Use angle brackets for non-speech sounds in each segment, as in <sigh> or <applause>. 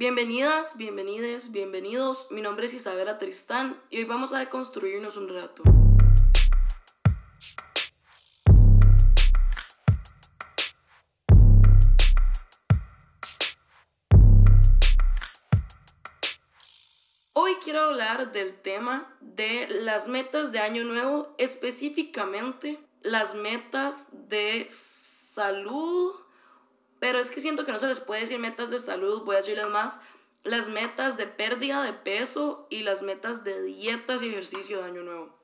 Bienvenidas, bienvenides, bienvenidos. Mi nombre es Isabela Tristán y hoy vamos a deconstruirnos un rato. Hoy quiero hablar del tema de las metas de año nuevo, específicamente las metas de salud, pero es que siento que no se les puede decir metas de salud, voy a decirles más las metas de pérdida de peso y las metas de dietas y ejercicio de año nuevo.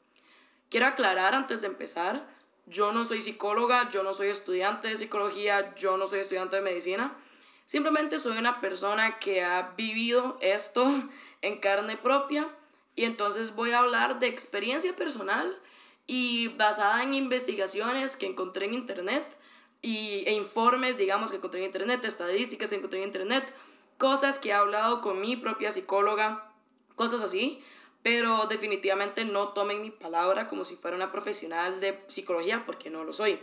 Quiero aclarar antes de empezar, yo no soy psicóloga, yo no soy estudiante de psicología, yo no soy estudiante de medicina. Simplemente soy una persona que ha vivido esto <laughs> en carne propia y entonces voy a hablar de experiencia personal y basada en investigaciones que encontré en internet y, e informes, digamos, que encontré en internet, estadísticas que encontré en internet, cosas que he hablado con mi propia psicóloga, cosas así, pero definitivamente no tomen mi palabra como si fuera una profesional de psicología, porque no lo soy.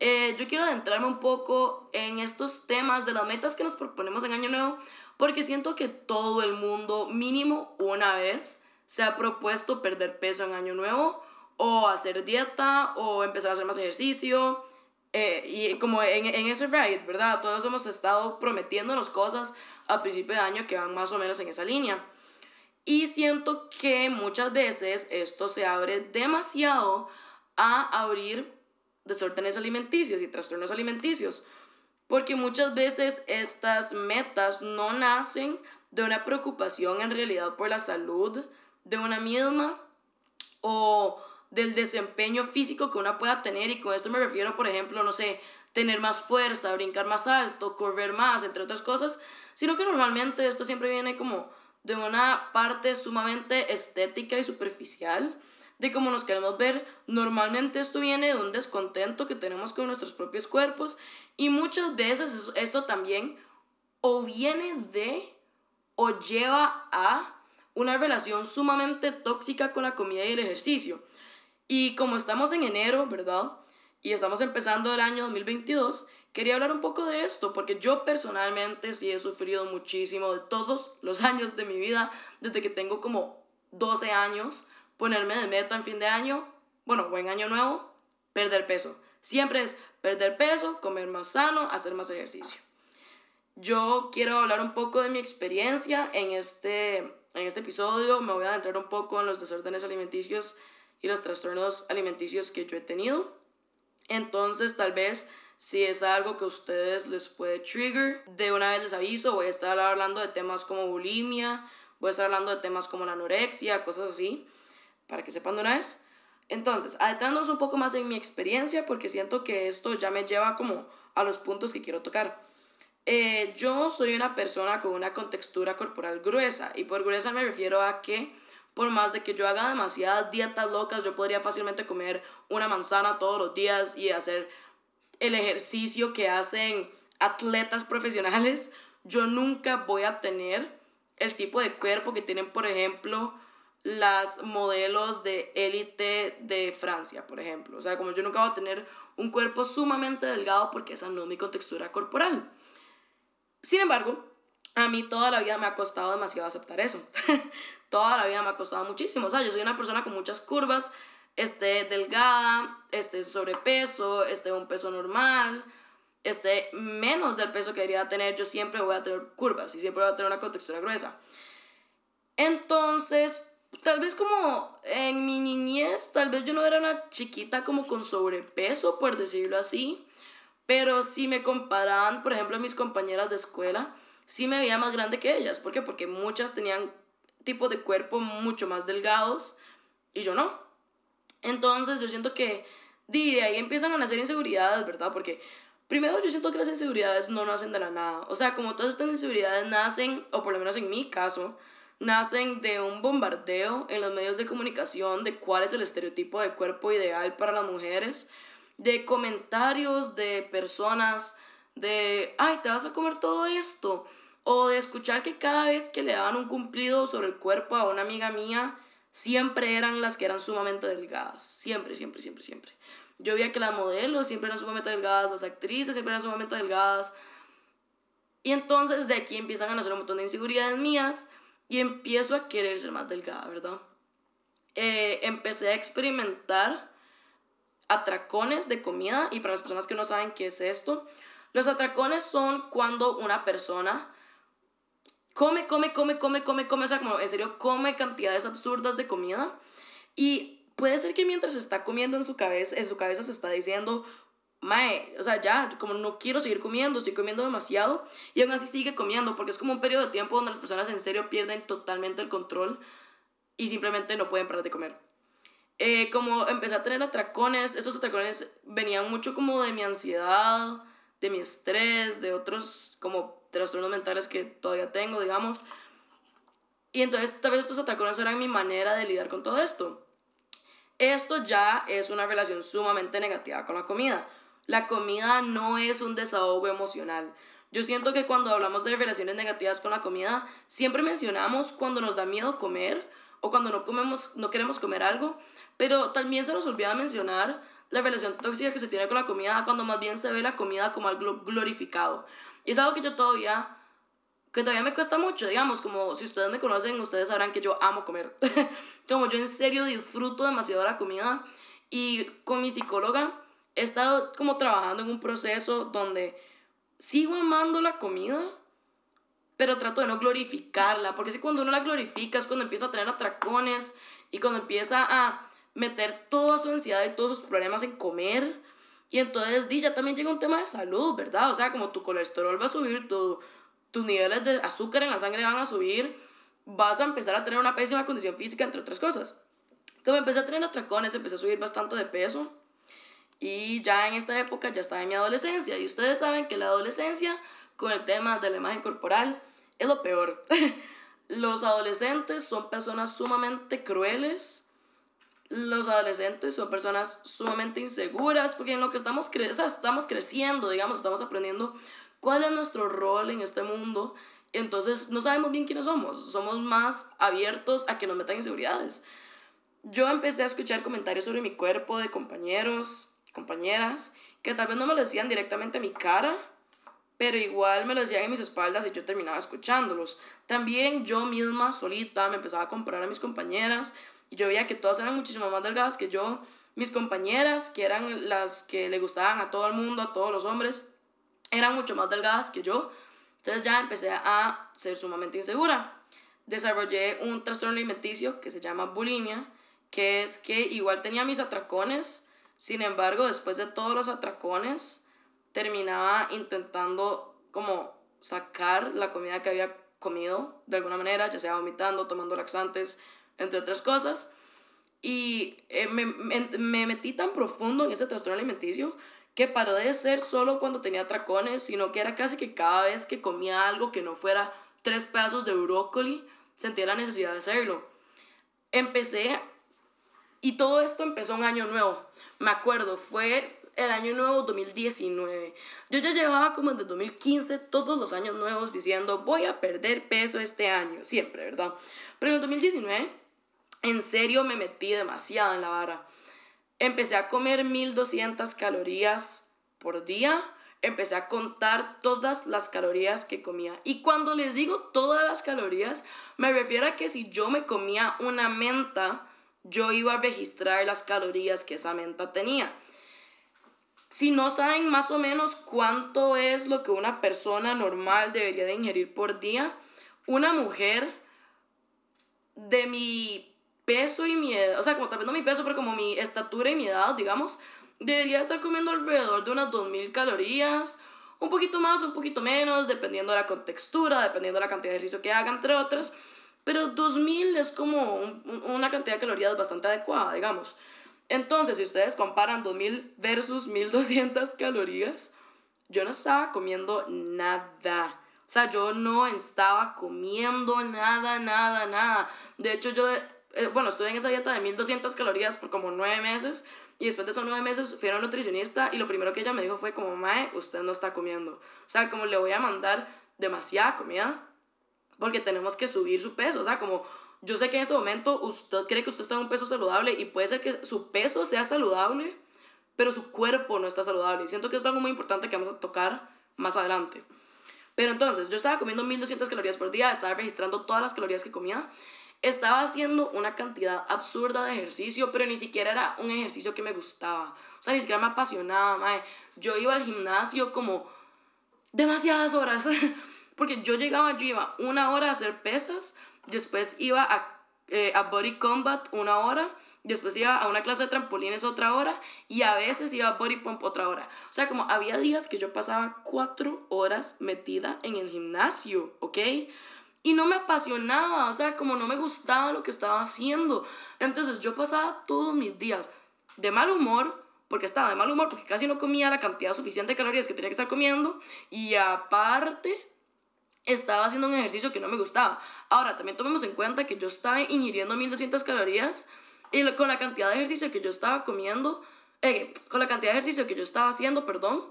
Eh, yo quiero adentrarme un poco en estos temas de las metas que nos proponemos en Año Nuevo, porque siento que todo el mundo, mínimo una vez, se ha propuesto perder peso en Año Nuevo, o hacer dieta, o empezar a hacer más ejercicio, eh, y como en, en ese ride, ¿verdad? Todos hemos estado prometiéndonos cosas a principio de año que van más o menos en esa línea. Y siento que muchas veces esto se abre demasiado a abrir desórdenes alimenticios y trastornos alimenticios. Porque muchas veces estas metas no nacen de una preocupación en realidad por la salud de una misma o del desempeño físico que una pueda tener y con esto me refiero, por ejemplo, no sé, tener más fuerza, brincar más alto, correr más, entre otras cosas, sino que normalmente esto siempre viene como de una parte sumamente estética y superficial de cómo nos queremos ver. Normalmente esto viene de un descontento que tenemos con nuestros propios cuerpos y muchas veces esto también o viene de o lleva a una relación sumamente tóxica con la comida y el ejercicio. Y como estamos en enero, ¿verdad? Y estamos empezando el año 2022, quería hablar un poco de esto, porque yo personalmente sí he sufrido muchísimo de todos los <laughs> años de mi vida, desde que tengo como 12 años, ponerme de meta en fin de año, bueno, buen año nuevo, perder peso. Siempre es perder peso, comer más sano, hacer más ejercicio. Yo quiero hablar un poco de mi experiencia en este, en este episodio, me voy a adentrar un poco en los desórdenes alimenticios y los trastornos alimenticios que yo he tenido. Entonces, tal vez si es algo que a ustedes les puede trigger, de una vez les aviso, voy a estar hablando de temas como bulimia, voy a estar hablando de temas como la anorexia, cosas así, para que sepan de una vez. Entonces, adentrándonos un poco más en mi experiencia, porque siento que esto ya me lleva como a los puntos que quiero tocar. Eh, yo soy una persona con una contextura corporal gruesa, y por gruesa me refiero a que por más de que yo haga demasiadas dietas locas, yo podría fácilmente comer una manzana todos los días y hacer el ejercicio que hacen atletas profesionales. Yo nunca voy a tener el tipo de cuerpo que tienen, por ejemplo, las modelos de élite de Francia, por ejemplo. O sea, como yo nunca voy a tener un cuerpo sumamente delgado porque esa no es mi contextura corporal. Sin embargo, a mí toda la vida me ha costado demasiado aceptar eso. <laughs> toda la vida me ha costado muchísimo. O sea, yo soy una persona con muchas curvas, esté delgada, esté sobrepeso, esté un peso normal, esté menos del peso que debería tener, yo siempre voy a tener curvas y siempre voy a tener una contextura gruesa. Entonces, tal vez como en mi niñez, tal vez yo no era una chiquita como con sobrepeso, por decirlo así, pero si me comparaban, por ejemplo, a mis compañeras de escuela, sí me veía más grande que ellas. ¿Por qué? Porque muchas tenían tipos de cuerpo mucho más delgados y yo no. Entonces yo siento que de ahí empiezan a nacer inseguridades, ¿verdad? Porque primero yo siento que las inseguridades no nacen de la nada. O sea, como todas estas inseguridades nacen, o por lo menos en mi caso, nacen de un bombardeo en los medios de comunicación de cuál es el estereotipo de cuerpo ideal para las mujeres, de comentarios de personas de, ay, te vas a comer todo esto o de escuchar que cada vez que le daban un cumplido sobre el cuerpo a una amiga mía, siempre eran las que eran sumamente delgadas. Siempre, siempre, siempre, siempre. Yo veía que las modelos siempre eran sumamente delgadas, las actrices siempre eran sumamente delgadas. Y entonces de aquí empiezan a nacer un montón de inseguridades mías y empiezo a querer ser más delgada, ¿verdad? Eh, empecé a experimentar atracones de comida y para las personas que no saben qué es esto, los atracones son cuando una persona come, come, come, come, come, come, o sea, como en serio come cantidades absurdas de comida y puede ser que mientras está comiendo en su cabeza, en su cabeza se está diciendo, mae, o sea, ya, como no quiero seguir comiendo, estoy comiendo demasiado, y aún así sigue comiendo, porque es como un periodo de tiempo donde las personas en serio pierden totalmente el control y simplemente no pueden parar de comer. Eh, como empecé a tener atracones, esos atracones venían mucho como de mi ansiedad, de mi estrés, de otros como trastornos mentales que todavía tengo, digamos. Y entonces tal vez estos atracones eran mi manera de lidiar con todo esto. Esto ya es una relación sumamente negativa con la comida. La comida no es un desahogo emocional. Yo siento que cuando hablamos de relaciones negativas con la comida, siempre mencionamos cuando nos da miedo comer o cuando no comemos, no queremos comer algo, pero también se nos olvida mencionar la relación tóxica que se tiene con la comida cuando más bien se ve la comida como algo glorificado. Y es algo que yo todavía que todavía me cuesta mucho, digamos, como si ustedes me conocen, ustedes sabrán que yo amo comer. <laughs> como yo en serio disfruto demasiado de la comida y con mi psicóloga he estado como trabajando en un proceso donde sigo amando la comida, pero trato de no glorificarla, porque si cuando uno la glorifica es cuando empieza a tener atracones y cuando empieza a meter toda su ansiedad y todos sus problemas en comer. Y entonces di, ya también llega un tema de salud, ¿verdad? O sea, como tu colesterol va a subir, tu, tus niveles de azúcar en la sangre van a subir, vas a empezar a tener una pésima condición física, entre otras cosas. Como empecé a tener atracones, empecé a subir bastante de peso. Y ya en esta época ya estaba en mi adolescencia. Y ustedes saben que la adolescencia, con el tema de la imagen corporal, es lo peor. <laughs> Los adolescentes son personas sumamente crueles. Los adolescentes son personas sumamente inseguras porque en lo que estamos, cre o sea, estamos creciendo, digamos, estamos aprendiendo cuál es nuestro rol en este mundo. Entonces no sabemos bien quiénes somos, somos más abiertos a que nos metan inseguridades. Yo empecé a escuchar comentarios sobre mi cuerpo de compañeros, compañeras, que tal vez no me lo decían directamente a mi cara, pero igual me lo decían en mis espaldas y yo terminaba escuchándolos. También yo misma, solita, me empezaba a comprar a mis compañeras y yo veía que todas eran muchísimo más delgadas que yo. Mis compañeras, que eran las que le gustaban a todo el mundo, a todos los hombres, eran mucho más delgadas que yo. Entonces ya empecé a ser sumamente insegura. Desarrollé un trastorno alimenticio que se llama bulimia, que es que igual tenía mis atracones, sin embargo, después de todos los atracones, terminaba intentando como sacar la comida que había comido de alguna manera, ya sea vomitando, tomando laxantes, entre otras cosas. Y eh, me, me metí tan profundo en ese trastorno alimenticio que paró de ser solo cuando tenía tracones, sino que era casi que cada vez que comía algo que no fuera tres pedazos de brócoli, sentía la necesidad de hacerlo. Empecé, y todo esto empezó un año nuevo. Me acuerdo, fue el año nuevo 2019. Yo ya llevaba como desde 2015 todos los años nuevos diciendo voy a perder peso este año, siempre, ¿verdad? Pero en el 2019, en serio me metí demasiado en la vara empecé a comer 1200 calorías por día. Empecé a contar todas las calorías que comía. Y cuando les digo todas las calorías, me refiero a que si yo me comía una menta, yo iba a registrar las calorías que esa menta tenía. Si no saben más o menos cuánto es lo que una persona normal debería de ingerir por día, una mujer de mi peso y mi edad, o sea, como tal no mi peso, pero como mi estatura y mi edad, digamos, debería estar comiendo alrededor de unas 2000 calorías, un poquito más, un poquito menos, dependiendo de la contextura, dependiendo de la cantidad de ejercicio que haga, entre otras. Pero 2000 es como una cantidad de calorías bastante adecuada, digamos. Entonces, si ustedes comparan 2000 versus 1200 calorías, yo no estaba comiendo nada. O sea, yo no estaba comiendo nada, nada, nada. De hecho, yo eh, bueno, estuve en esa dieta de 1200 calorías por como nueve meses y después de esos nueve meses fui a una nutricionista y lo primero que ella me dijo fue como, Mae, usted no está comiendo. O sea, como le voy a mandar demasiada comida porque tenemos que subir su peso. O sea, como yo sé que en este momento usted cree que usted está en un peso saludable y puede ser que su peso sea saludable, pero su cuerpo no está saludable. Y siento que es algo muy importante que vamos a tocar más adelante. Pero entonces, yo estaba comiendo 1200 calorías por día, estaba registrando todas las calorías que comía, estaba haciendo una cantidad absurda de ejercicio, pero ni siquiera era un ejercicio que me gustaba. O sea, ni siquiera me apasionaba, mae. Yo iba al gimnasio como demasiadas horas. <laughs> Porque yo llegaba, yo iba una hora a hacer pesas, después iba a, eh, a Body Combat una hora, después iba a una clase de trampolines otra hora y a veces iba a Body Pump otra hora. O sea, como había días que yo pasaba cuatro horas metida en el gimnasio, ¿ok? Y no me apasionaba, o sea, como no me gustaba lo que estaba haciendo. Entonces yo pasaba todos mis días de mal humor, porque estaba de mal humor, porque casi no comía la cantidad suficiente de calorías que tenía que estar comiendo. Y aparte, estaba haciendo un ejercicio que no me gustaba. Ahora, también tomemos en cuenta que yo estaba ingiriendo 1200 calorías y con la cantidad de ejercicio que yo estaba comiendo, eh, con la cantidad de ejercicio que yo estaba haciendo, perdón,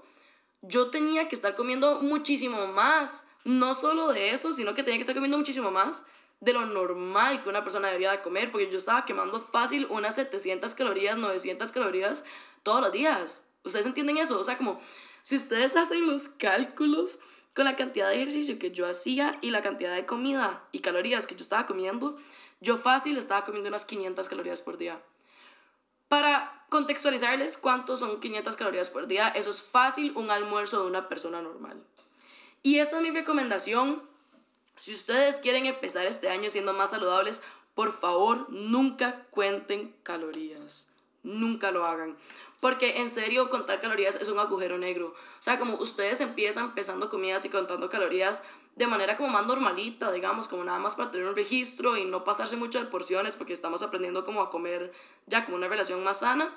yo tenía que estar comiendo muchísimo más no solo de eso, sino que tenía que estar comiendo muchísimo más de lo normal que una persona debería de comer, porque yo estaba quemando fácil unas 700 calorías, 900 calorías todos los días. ¿Ustedes entienden eso? O sea, como si ustedes hacen los cálculos con la cantidad de ejercicio que yo hacía y la cantidad de comida y calorías que yo estaba comiendo, yo fácil estaba comiendo unas 500 calorías por día. Para contextualizarles cuántos son 500 calorías por día, eso es fácil un almuerzo de una persona normal. Y esta es mi recomendación. Si ustedes quieren empezar este año siendo más saludables, por favor, nunca cuenten calorías. Nunca lo hagan. Porque en serio, contar calorías es un agujero negro. O sea, como ustedes empiezan pesando comidas y contando calorías de manera como más normalita, digamos, como nada más para tener un registro y no pasarse mucho de porciones porque estamos aprendiendo como a comer ya como una relación más sana.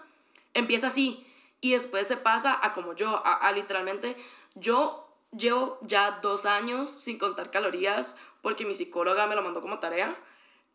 Empieza así y después se pasa a como yo, a, a literalmente, yo Llevo ya dos años sin contar calorías porque mi psicóloga me lo mandó como tarea.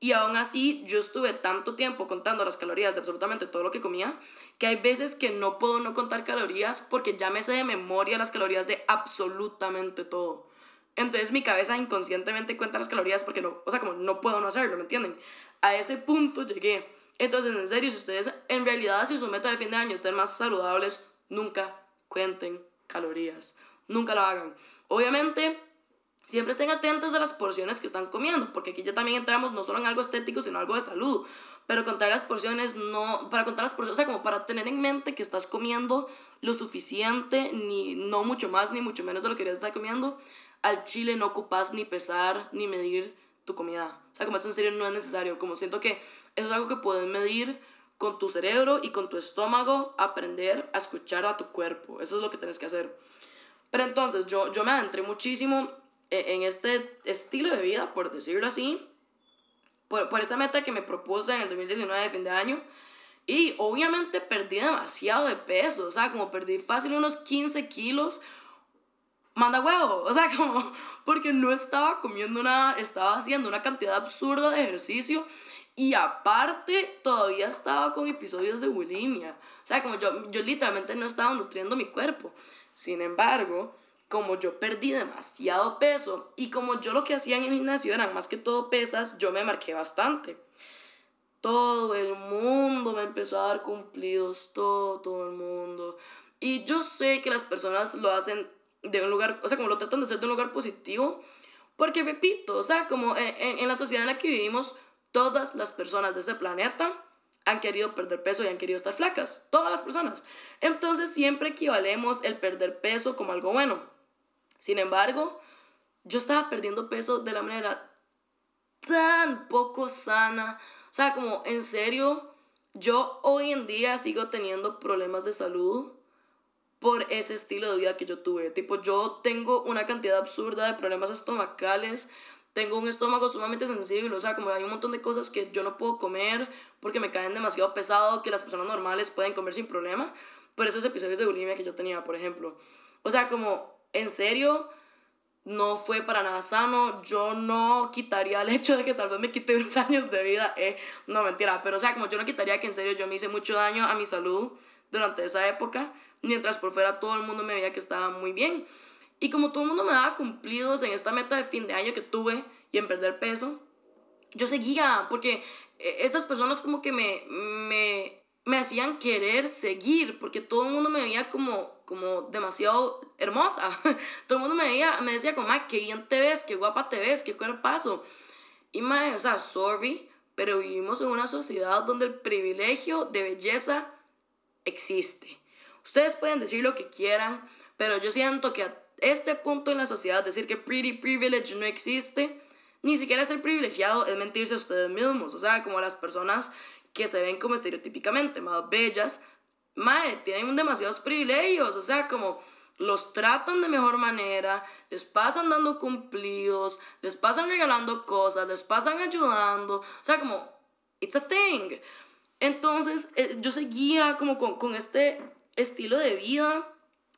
Y aún así, yo estuve tanto tiempo contando las calorías de absolutamente todo lo que comía, que hay veces que no puedo no contar calorías porque ya me sé de memoria las calorías de absolutamente todo. Entonces mi cabeza inconscientemente cuenta las calorías porque no, o sea, como no puedo no hacerlo, ¿me entienden? A ese punto llegué. Entonces, en serio, si ustedes en realidad si su meta de fin de año es ser más saludables, nunca cuenten calorías nunca lo hagan. Obviamente, siempre estén atentos a las porciones que están comiendo, porque aquí ya también entramos no solo en algo estético, sino algo de salud. Pero contar las porciones, no, para contar las porciones, o sea, como para tener en mente que estás comiendo lo suficiente, ni no mucho más, ni mucho menos de lo que querías estar comiendo, al chile no ocupas ni pesar, ni medir tu comida. O sea, como eso en serio no es necesario. Como siento que eso es algo que puedes medir con tu cerebro y con tu estómago, aprender a escuchar a tu cuerpo. Eso es lo que tienes que hacer. Pero entonces yo, yo me adentré muchísimo e, en este estilo de vida, por decirlo así, por, por esta meta que me propuse en el 2019 de fin de año. Y obviamente perdí demasiado de peso, o sea, como perdí fácil unos 15 kilos, manda huevo, o sea, <laughs> como porque no estaba comiendo nada, estaba haciendo una cantidad absurda de ejercicio y aparte todavía estaba con episodios de bulimia, o sea, como yo, yo literalmente no estaba nutriendo mi cuerpo. Sin embargo, como yo perdí demasiado peso y como yo lo que hacía en el gimnasio eran más que todo pesas, yo me marqué bastante. Todo el mundo me empezó a dar cumplidos, todo, todo el mundo. Y yo sé que las personas lo hacen de un lugar, o sea, como lo tratan de hacer de un lugar positivo, porque repito, o sea, como en, en la sociedad en la que vivimos, todas las personas de ese planeta han querido perder peso y han querido estar flacas. Todas las personas. Entonces siempre equivalemos el perder peso como algo bueno. Sin embargo, yo estaba perdiendo peso de la manera tan poco sana. O sea, como en serio, yo hoy en día sigo teniendo problemas de salud por ese estilo de vida que yo tuve. Tipo, yo tengo una cantidad absurda de problemas estomacales tengo un estómago sumamente sensible, o sea, como hay un montón de cosas que yo no puedo comer porque me caen demasiado pesado, que las personas normales pueden comer sin problema, por esos episodios de bulimia que yo tenía, por ejemplo. O sea, como, en serio, no fue para nada sano, yo no quitaría el hecho de que tal vez me quite unos <laughs> años de vida, eh, no mentira, pero o sea, como yo no quitaría que en serio yo me hice mucho daño a mi salud durante esa época, mientras por fuera todo el mundo me veía que estaba muy bien. Y como todo el mundo me daba cumplidos en esta meta de fin de año que tuve y en perder peso, yo seguía, porque eh, estas personas como que me, me, me hacían querer seguir, porque todo el mundo me veía como, como demasiado hermosa. <laughs> todo el mundo me veía, me decía como, Mae, qué bien te ves, qué guapa te ves, qué cuerpazo. Y Mae, o sea, sorry, pero vivimos en una sociedad donde el privilegio de belleza existe. Ustedes pueden decir lo que quieran, pero yo siento que a este punto en la sociedad decir que pretty privilege no existe, ni siquiera ser privilegiado es mentirse a ustedes mismos. O sea, como las personas que se ven como estereotípicamente más bellas, mae, tienen demasiados privilegios. O sea, como los tratan de mejor manera, les pasan dando cumplidos, les pasan regalando cosas, les pasan ayudando. O sea, como, it's a thing. Entonces, eh, yo seguía como con, con este estilo de vida.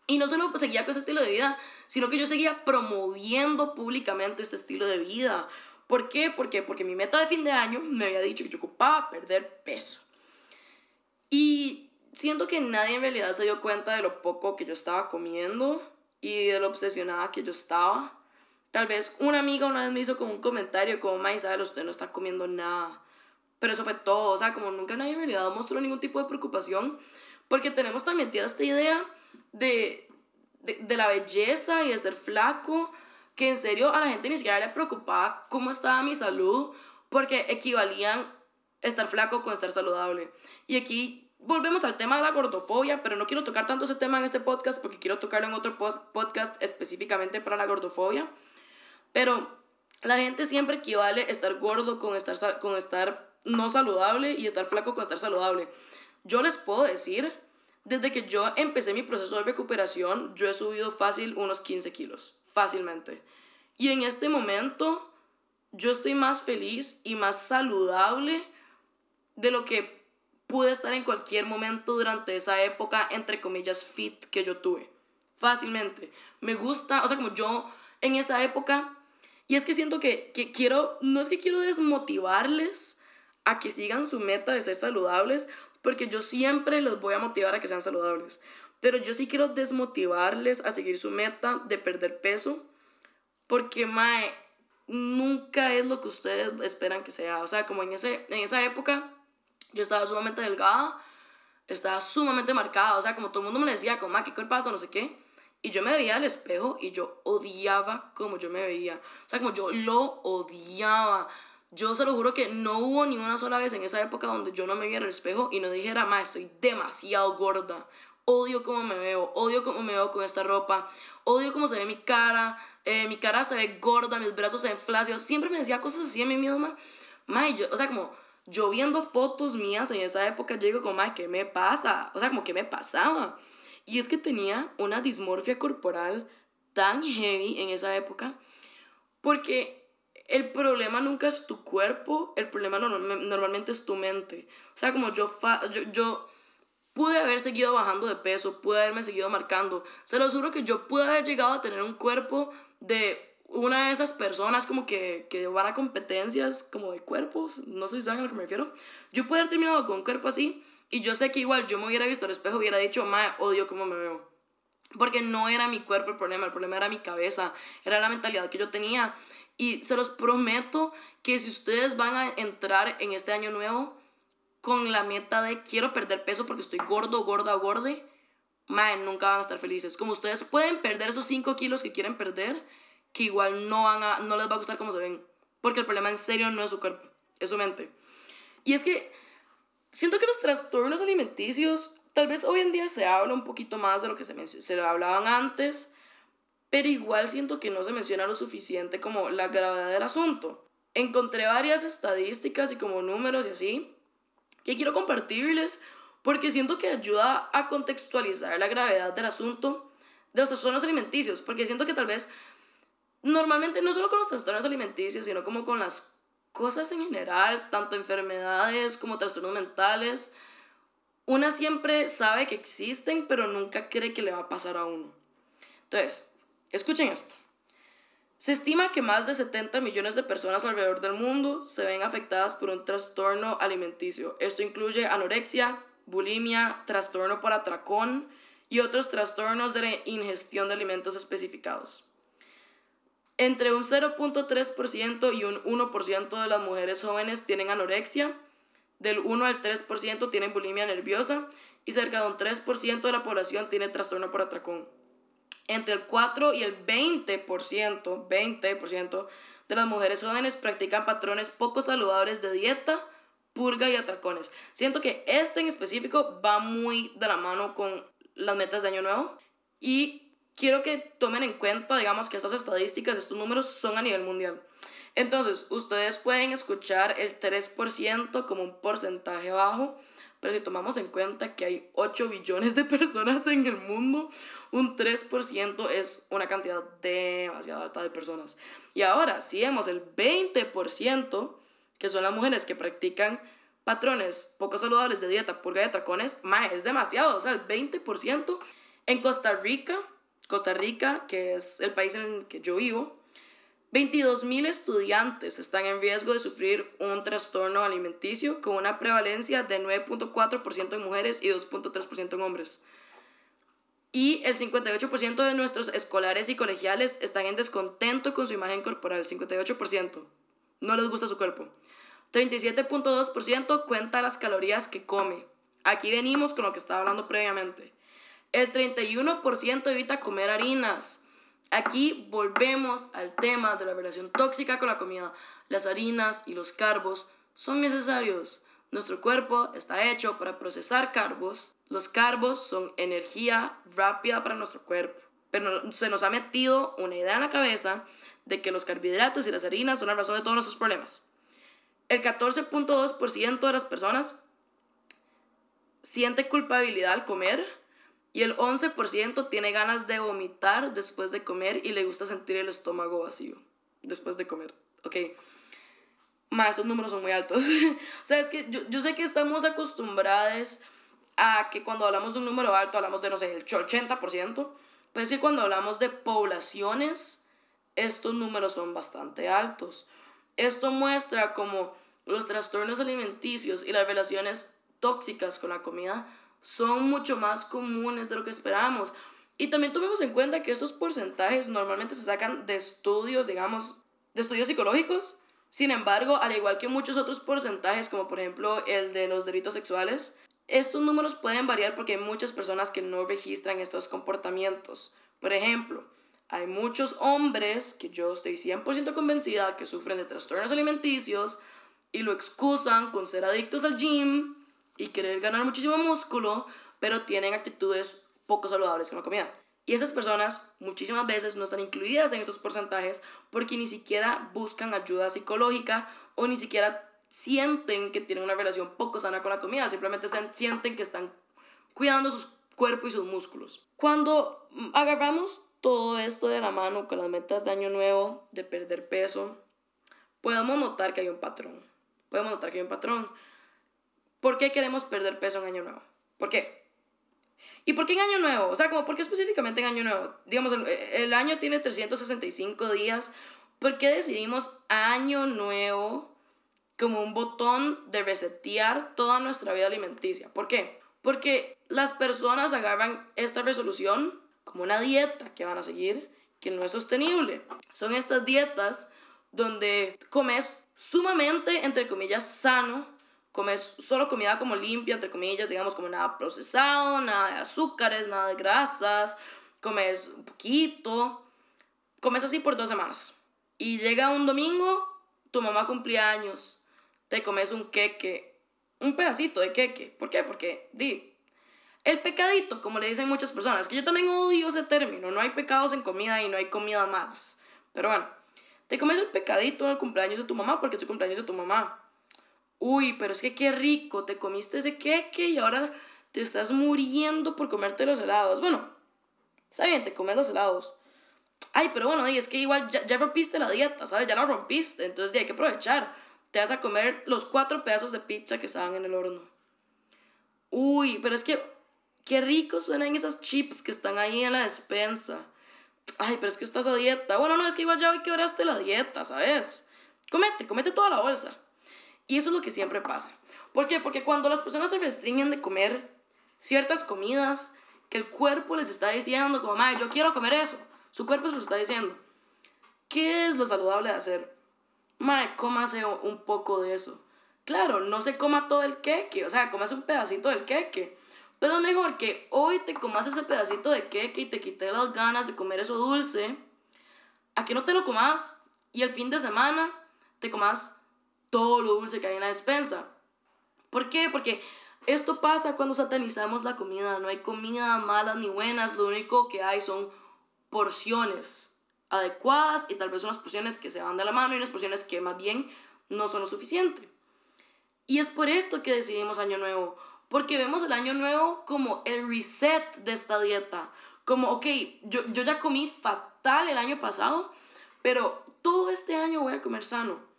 Y no solo seguía con ese estilo de vida, sino que yo seguía promoviendo públicamente este estilo de vida. ¿Por qué? Porque, porque mi meta de fin de año me había dicho que yo ocupaba perder peso. Y siento que nadie en realidad se dio cuenta de lo poco que yo estaba comiendo y de lo obsesionada que yo estaba. Tal vez una amiga una vez me hizo como un comentario como, Maisabel, usted no está comiendo nada. Pero eso fue todo, o sea, como nunca nadie en realidad mostró ningún tipo de preocupación porque tenemos también esta idea de, de, la belleza y de ser flaco, que en serio a la gente ni siquiera le preocupaba cómo estaba mi salud, porque equivalían estar flaco con estar saludable. Y aquí volvemos al tema de la gordofobia, pero no quiero tocar tanto ese tema en este podcast porque quiero tocarlo en otro podcast específicamente para la gordofobia. Pero la gente siempre equivale estar gordo con estar, con estar no saludable y estar flaco con estar saludable. Yo les puedo decir, desde que yo empecé mi proceso de recuperación, yo he subido fácil unos 15 kilos, fácilmente. Y en este momento, yo estoy más feliz y más saludable de lo que pude estar en cualquier momento durante esa época, entre comillas, fit que yo tuve. Fácilmente. Me gusta, o sea, como yo en esa época, y es que siento que, que quiero, no es que quiero desmotivarles a que sigan su meta de ser saludables, porque yo siempre los voy a motivar a que sean saludables. Pero yo sí quiero desmotivarles a seguir su meta de perder peso, porque, mae, nunca es lo que ustedes esperan que sea. O sea, como en, ese, en esa época, yo estaba sumamente delgada, estaba sumamente marcada. O sea, como todo el mundo me decía, como, mae, ¿qué pasa? No sé qué. Y yo me veía al espejo y yo odiaba como yo me veía. O sea, como yo lo odiaba. Yo se lo juro que no hubo ni una sola vez en esa época donde yo no me viera al espejo y no dijera, ma, estoy demasiado gorda. Odio cómo me veo, odio cómo me veo con esta ropa, odio cómo se ve mi cara, eh, mi cara se ve gorda, mis brazos se ven flácidos. Siempre me decía cosas así a mí misma. Ma, yo, o sea, como yo viendo fotos mías en esa época, yo digo como, ma, ¿qué me pasa? O sea, como, ¿qué me pasaba? Y es que tenía una dismorfia corporal tan heavy en esa época porque el problema nunca es tu cuerpo, el problema normalmente es tu mente. O sea, como yo, yo, yo pude haber seguido bajando de peso, pude haberme seguido marcando. Se lo juro que yo pude haber llegado a tener un cuerpo de una de esas personas como que, que van a competencias como de cuerpos, no sé si saben a lo que me refiero. Yo pude haber terminado con un cuerpo así y yo sé que igual yo me hubiera visto al espejo hubiera dicho, mae, odio cómo me veo. Porque no era mi cuerpo el problema, el problema era mi cabeza, era la mentalidad que yo tenía. Y se los prometo que si ustedes van a entrar en este año nuevo con la meta de quiero perder peso porque estoy gordo, gorda gorde, man, nunca van a estar felices. Como ustedes pueden perder esos 5 kilos que quieren perder, que igual no, van a, no les va a gustar como se ven. Porque el problema en serio no es su cuerpo, es su mente. Y es que siento que los trastornos alimenticios, tal vez hoy en día se habla un poquito más de lo que se, se hablaban antes, pero igual siento que no se menciona lo suficiente como la gravedad del asunto. Encontré varias estadísticas y como números y así que quiero compartirles porque siento que ayuda a contextualizar la gravedad del asunto de los trastornos alimenticios, porque siento que tal vez normalmente no solo con los trastornos alimenticios, sino como con las cosas en general, tanto enfermedades como trastornos mentales, una siempre sabe que existen, pero nunca cree que le va a pasar a uno. Entonces, Escuchen esto. Se estima que más de 70 millones de personas alrededor del mundo se ven afectadas por un trastorno alimenticio. Esto incluye anorexia, bulimia, trastorno por atracón y otros trastornos de ingestión de alimentos especificados. Entre un 0.3% y un 1% de las mujeres jóvenes tienen anorexia. del 1 al 3% tienen bulimia nerviosa y cerca de un 3% de la población tiene trastorno por atracón. Entre el 4 y el 20%, 20% de las mujeres jóvenes practican patrones poco saludables de dieta, purga y atracones. Siento que este en específico va muy de la mano con las metas de año nuevo y quiero que tomen en cuenta, digamos, que estas estadísticas, estos números son a nivel mundial. Entonces, ustedes pueden escuchar el 3% como un porcentaje bajo, pero si tomamos en cuenta que hay 8 billones de personas en el mundo, un 3% es una cantidad demasiado alta de personas. Y ahora, si vemos el 20%, que son las mujeres que practican patrones poco saludables de dieta, purga de tracones, más es demasiado, o sea, el 20%. En Costa Rica, Costa Rica, que es el país en el que yo vivo, 22.000 estudiantes están en riesgo de sufrir un trastorno alimenticio con una prevalencia de 9.4% en mujeres y 2.3% en hombres. Y el 58% de nuestros escolares y colegiales están en descontento con su imagen corporal, 58%. No les gusta su cuerpo. 37.2% cuenta las calorías que come. Aquí venimos con lo que estaba hablando previamente. El 31% evita comer harinas. Aquí volvemos al tema de la relación tóxica con la comida. Las harinas y los carbos son necesarios. Nuestro cuerpo está hecho para procesar carbos. Los carbos son energía rápida para nuestro cuerpo. Pero se nos ha metido una idea en la cabeza de que los carbohidratos y las harinas son la razón de todos nuestros problemas. El 14.2% de las personas siente culpabilidad al comer y el 11% tiene ganas de vomitar después de comer y le gusta sentir el estómago vacío después de comer. Ok. Más, estos números son muy altos. <laughs> o sea, es que yo, yo sé que estamos acostumbrados a que cuando hablamos de un número alto hablamos de, no sé, el 80%, pero es que cuando hablamos de poblaciones, estos números son bastante altos. Esto muestra como los trastornos alimenticios y las relaciones tóxicas con la comida son mucho más comunes de lo que esperábamos. Y también tomemos en cuenta que estos porcentajes normalmente se sacan de estudios, digamos, de estudios psicológicos. Sin embargo, al igual que muchos otros porcentajes, como por ejemplo el de los delitos sexuales, estos números pueden variar porque hay muchas personas que no registran estos comportamientos. Por ejemplo, hay muchos hombres que yo estoy 100% convencida que sufren de trastornos alimenticios y lo excusan con ser adictos al gym y querer ganar muchísimo músculo, pero tienen actitudes poco saludables con la comida. Y esas personas muchísimas veces no están incluidas en esos porcentajes porque ni siquiera buscan ayuda psicológica o ni siquiera sienten que tienen una relación poco sana con la comida, simplemente sienten que están cuidando sus cuerpos y sus músculos. Cuando agarramos todo esto de la mano con las metas de año nuevo, de perder peso, podemos notar que hay un patrón. Podemos notar que hay un patrón. ¿Por qué queremos perder peso en Año Nuevo? ¿Por qué? ¿Y por qué en Año Nuevo? O sea, como, ¿por qué específicamente en Año Nuevo? Digamos, el, año tiene 365 días. ¿Por qué decidimos Año Nuevo como un botón de resetear toda nuestra vida alimenticia? ¿Por qué? Porque las personas agarran esta resolución como una dieta que van a seguir que no es sostenible. Son estas dietas donde comes sumamente, entre comillas, sano, comes solo comida como limpia, entre comillas, digamos, como nada procesado, nada de azúcares, nada de grasas, comes un poquito, comes así por dos semanas. Y llega un domingo, tu mamá cumplía años, te comes un queque, un pedacito de queque. ¿Por qué? Porque, di, el pecadito, como le dicen muchas personas, que yo también odio ese término, no hay pecados en comida y no hay comidas malas. Pero bueno, te comes el pecadito al cumpleaños de tu mamá porque es el cumpleaños de tu mamá uy, pero es que qué rico, te comiste ese queque y ahora te estás muriendo por comerte los helados. Bueno, está bien, te comes los helados. Ay, pero bueno, es que igual ya, rompiste la dieta, ¿sabes? Ya la rompiste, entonces ya hay que aprovechar. Te vas a comer los cuatro pedazos de pizza que estaban en el horno. Uy, pero es que qué rico suenan esas chips que están ahí en la despensa. Ay, pero es que estás a dieta. Bueno, no, es que igual ya hoy quebraste la dieta, ¿sabes? Comete, comete toda la bolsa. Y eso es lo que siempre pasa. ¿Por qué? Porque cuando las personas se restringen de comer ciertas comidas que el cuerpo les está diciendo, como, madre, yo quiero comer eso, su cuerpo se lo está diciendo. ¿Qué es lo saludable de hacer? Madre, cómase un poco de eso. claro, no se coma todo el queque, o sea, comas un pedacito del queque. Pero mejor que hoy te comas ese pedacito de queque y te quite las ganas de comer eso dulce, a que no te lo comas y el fin de semana te comas todo lo dulce que hay en la despensa. ¿Por qué? Porque esto pasa cuando satanizamos la comida. No hay comida malas ni buenas, lo único que hay son porciones adecuadas y tal vez unas porciones que se van de la mano y unas porciones que más bien no son lo suficiente. Y es por esto que decidimos Año Nuevo, porque vemos el Año Nuevo como el reset de esta dieta. Como, ok, yo, yo ya comí fatal el año pasado, pero todo este año voy a comer sano.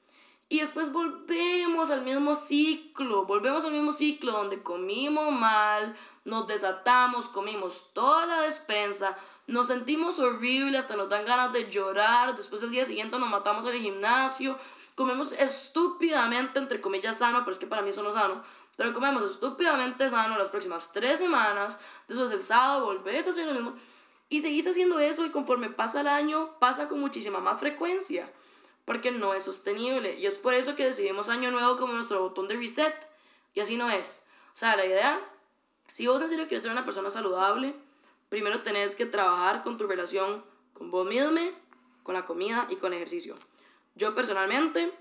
Y después volvemos al mismo ciclo, volvemos al mismo ciclo donde comimos mal, nos desatamos, comimos toda la despensa, nos sentimos horribles, hasta nos dan ganas de llorar, después el día siguiente nos matamos en el gimnasio, comemos estúpidamente, entre comillas, sano, pero es que para mí eso no es sano, pero comemos estúpidamente sano las próximas tres semanas, después el sábado volvés a hacer lo mismo, y seguís haciendo eso y conforme pasa el año, pasa con muchísima más frecuencia, porque no es sostenible, y es por eso que decidimos año nuevo como nuestro botón de reset, y así no es. O sea, la idea, si vos en serio quieres ser una persona saludable, primero tenés que trabajar con tu relación con vos con la comida y con ejercicio. Yo personalmente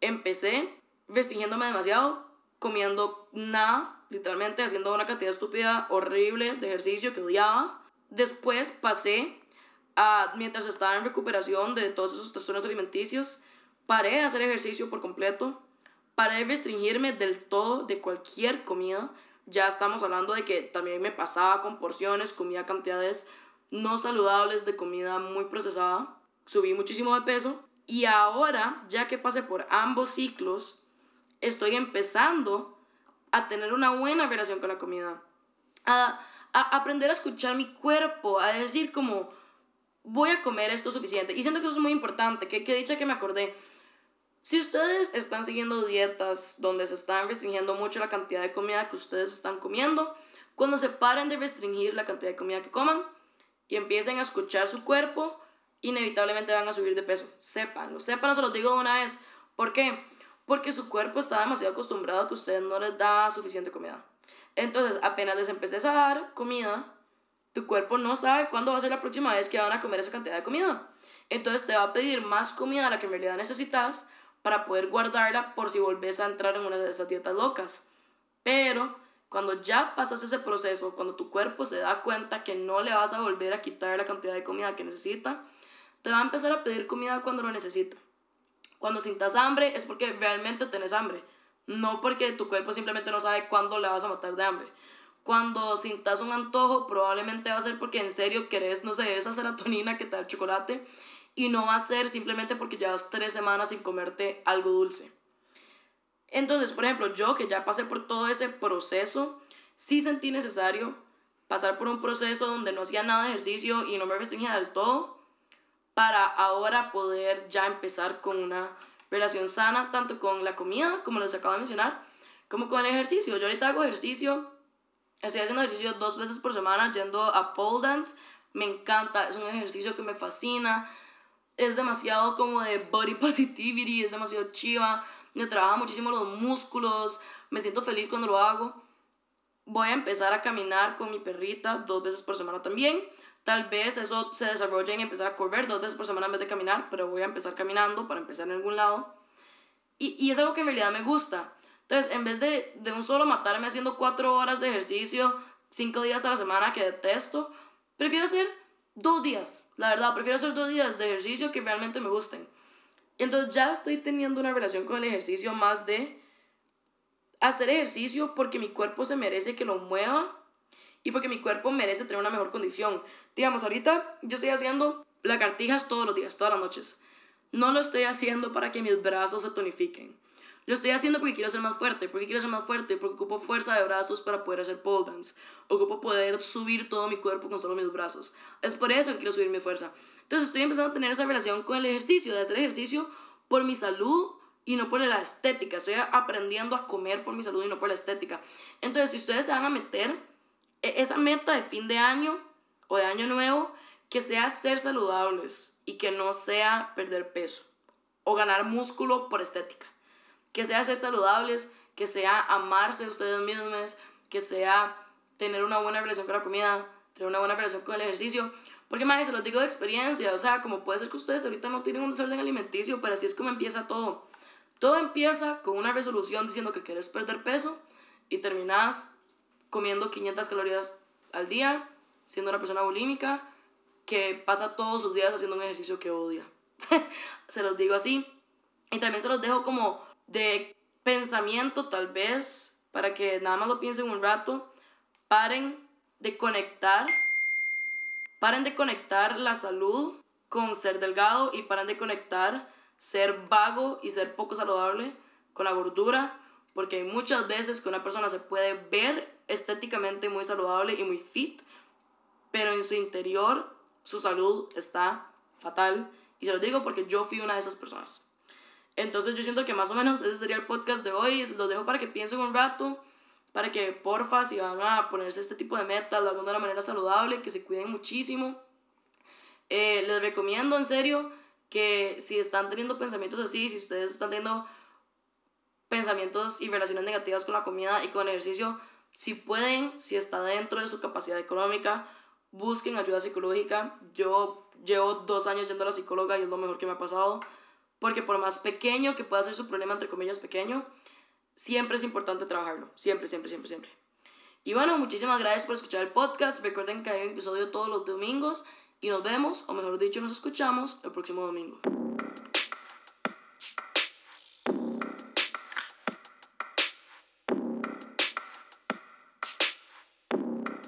empecé restringiéndome demasiado, comiendo nada, literalmente haciendo una cantidad estúpida, horrible de ejercicio que odiaba. Después pasé a, mientras estaba en recuperación de todos esos trastornos alimenticios, paré de hacer ejercicio por completo, paré de restringirme del todo de cualquier comida. Ya estamos hablando de que también me pasaba con porciones, comía cantidades no saludables de comida muy procesada. Subí muchísimo de peso y ahora, ya que pasé por ambos ciclos, estoy empezando a tener una buena relación con la comida. A, aprender a escuchar mi cuerpo, a decir como, voy a comer esto suficiente. Y siento que eso es muy importante, que, que dicha que me acordé. Si ustedes están siguiendo dietas donde se están restringiendo mucho la cantidad de comida que ustedes están comiendo, cuando se paren de restringir la cantidad de comida que coman y empiecen a escuchar su cuerpo, inevitablemente van a subir de peso. Sépanlo, sépanlo, se los digo de una vez. ¿Por qué? Porque su cuerpo está demasiado acostumbrado a que ustedes no les da suficiente comida. Entonces, apenas les empeces a dar comida, tu cuerpo no sabe cuándo va a ser la próxima vez que van a comer esa cantidad de comida. Entonces te va a pedir más comida a la que en realidad necesitas para poder guardarla por si volvés a entrar en una de esas dietas locas. Pero cuando ya pasas ese proceso, cuando tu cuerpo se da cuenta que no le vas a volver a quitar la cantidad de comida que necesita, te va a empezar a pedir comida cuando lo necesita. Cuando sientas hambre es porque realmente tenés hambre, no porque tu cuerpo simplemente no sabe cuándo le vas a matar de hambre. Cuando sientas un antojo, probablemente va a ser porque en serio querés, no sé, esa serotonina que te da el chocolate y no va a ser simplemente porque llevas tres semanas sin comerte algo dulce. Entonces, por ejemplo, yo que ya pasé por todo ese proceso, sí sentí necesario pasar por un proceso donde no hacía nada de ejercicio y no me restringía del todo para ahora poder ya empezar con una relación sana, tanto con la comida, como les acabo de mencionar, como con el ejercicio. Yo ahorita hago ejercicio, estoy haciendo ejercicio dos veces por semana, yendo a pole dance, me encanta, es un ejercicio que me fascina, es demasiado como de body <laughs> positivity, es demasiado chiva, me trabaja muchísimo los músculos, me siento feliz cuando lo hago. Voy a empezar a caminar con mi perrita dos veces por semana también. Tal vez eso se desarrolle en empezar a correr dos veces por semana en vez de caminar, pero voy a empezar caminando para empezar en algún lado. Y, y es algo que en realidad me gusta. Entonces, en vez de, de un solo matarme haciendo cuatro horas de ejercicio, cinco días a la semana que detesto, prefiero hacer dos días. La verdad, prefiero hacer dos días de ejercicio que realmente me gusten. Entonces ya estoy teniendo una relación con el ejercicio más de hacer ejercicio porque mi cuerpo se merece que lo mueva y porque mi cuerpo merece tener una mejor condición. Digamos, ahorita yo estoy haciendo lagartijas todos los días, todas las noches. No lo estoy haciendo para que mis brazos se tonifiquen. Lo estoy haciendo porque quiero ser más fuerte, porque quiero ser más fuerte, porque ocupo fuerza de brazos para poder hacer pole dance. Ocupo poder subir todo mi cuerpo con solo mis brazos. Es por eso que quiero subir mi fuerza. Entonces estoy empezando a tener esa relación con el ejercicio, de hacer ejercicio por mi salud y no por la estética. Estoy aprendiendo a comer por mi salud y no por la estética. Entonces, si ustedes se van a meter e-, esa meta de fin de año o de año nuevo, que sea ser saludables y que no sea perder peso o ganar músculo por estética. Que sea ser saludables, que sea amarse ustedes mismos, que sea tener una buena relación con la comida, tener una buena relación con el ejercicio. Porque, más se los digo de experiencia, o sea, como puede ser que ustedes ahorita no tienen un desorden alimenticio, pero así es como empieza todo. Todo empieza con una resolución diciendo que quieres perder peso y terminas comiendo 500 calorías al día, siendo una persona bulímica que pasa todos sus días haciendo un ejercicio que odia. <laughs> se los digo así. Y también se los dejo como de pensamiento tal vez, para que nada más lo piensen un rato. Paren de conectar Paren de conectar la salud con ser delgado y paren de conectar ser vago y ser poco saludable con la gordura, porque muchas veces que una persona se puede ver estéticamente muy saludable y muy fit, pero en su interior su salud está fatal. Y se lo digo porque yo fui una de esas personas. Entonces yo siento que más o menos ese sería el podcast de hoy. Lo dejo para que piensen un rato para que porfa, si van a ponerse este tipo de metas, lo hagan de una manera saludable, que se cuiden muchísimo. Eh, les recomiendo en serio que si están teniendo pensamientos así, si ustedes están teniendo pensamientos y relaciones negativas con la comida y con el ejercicio, si pueden, si está dentro de su capacidad económica, busquen ayuda psicológica. Yo llevo dos años yendo a la psicóloga y es lo mejor que me ha pasado, porque por más pequeño que pueda ser su problema, entre comillas pequeño, siempre es importante trabajarlo. Siempre, siempre, siempre, siempre. Y bueno, muchísimas gracias por escuchar el podcast. Recuerden que hay un episodio todos los domingos y nos vemos, o mejor dicho, nos escuchamos el próximo domingo.